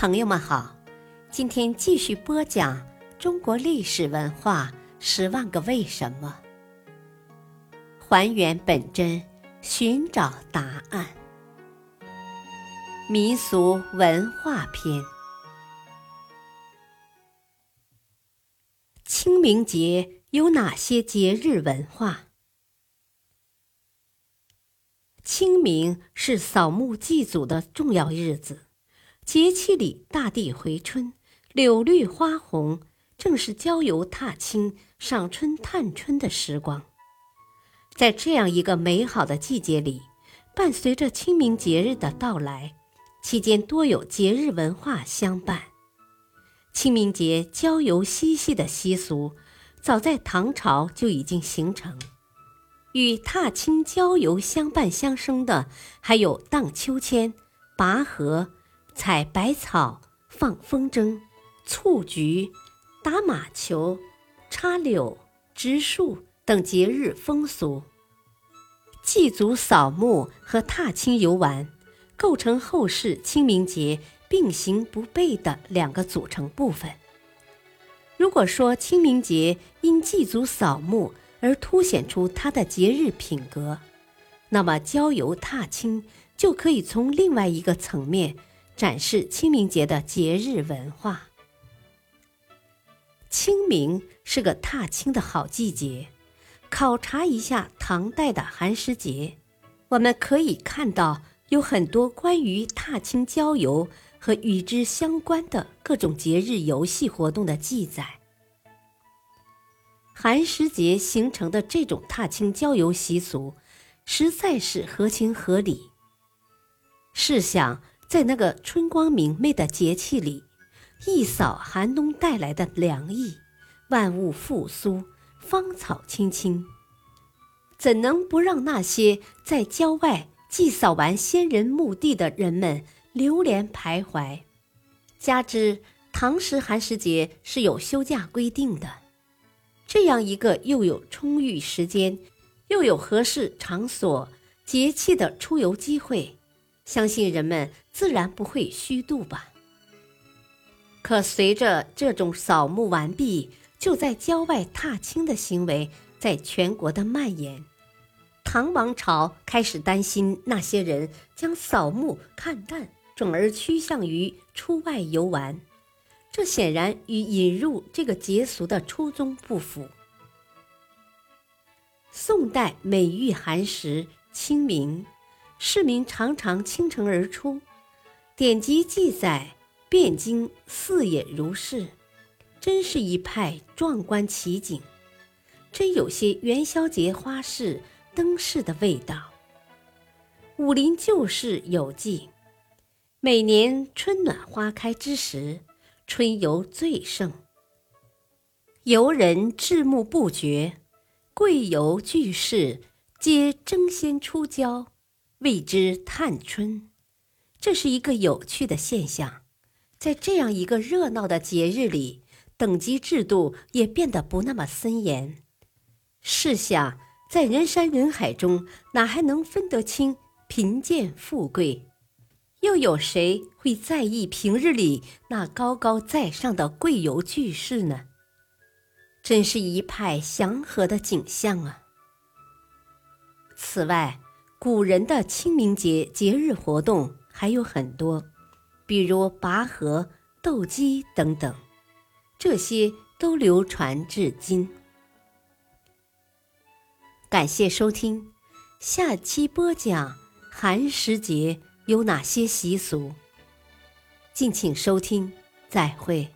朋友们好，今天继续播讲中国历史文化十万个为什么，还原本真，寻找答案。民俗文化篇：清明节有哪些节日文化？清明是扫墓祭祖的重要日子。节气里，大地回春，柳绿花红，正是郊游踏青、赏春探春的时光。在这样一个美好的季节里，伴随着清明节日的到来，期间多有节日文化相伴。清明节郊游嬉戏的习俗，早在唐朝就已经形成。与踏青郊游相伴相生的，还有荡秋千、拔河。采百草、放风筝、蹴鞠、打马球、插柳、植树等节日风俗，祭祖、扫墓和踏青游玩，构成后世清明节并行不悖的两个组成部分。如果说清明节因祭祖扫墓而凸显出它的节日品格，那么郊游踏青就可以从另外一个层面。展示清明节的节日文化。清明是个踏青的好季节。考察一下唐代的寒食节，我们可以看到有很多关于踏青郊游和与之相关的各种节日游戏活动的记载。寒食节形成的这种踏青郊游习俗，实在是合情合理。试想。在那个春光明媚的节气里，一扫寒冬带来的凉意，万物复苏，芳草青青，怎能不让那些在郊外祭扫完先人墓地的人们流连徘徊？加之唐时寒食节是有休假规定的，这样一个又有充裕时间，又有合适场所、节气的出游机会。相信人们自然不会虚度吧。可随着这种扫墓完毕就在郊外踏青的行为在全国的蔓延，唐王朝开始担心那些人将扫墓看淡，转而趋向于出外游玩，这显然与引入这个节俗的初衷不符。宋代美玉寒食清明。市民常常倾城而出，典籍记载，汴京四野如是，真是一派壮观奇景，真有些元宵节花市灯市的味道。《武林旧事》有记，每年春暖花开之时，春游最盛，游人至目不绝，贵游巨士皆争先出郊。谓之探春，这是一个有趣的现象。在这样一个热闹的节日里，等级制度也变得不那么森严。试想，在人山人海中，哪还能分得清贫贱富贵？又有谁会在意平日里那高高在上的贵游巨士呢？真是一派祥和的景象啊！此外，古人的清明节节日活动还有很多，比如拔河、斗鸡等等，这些都流传至今。感谢收听，下期播讲寒食节有哪些习俗，敬请收听，再会。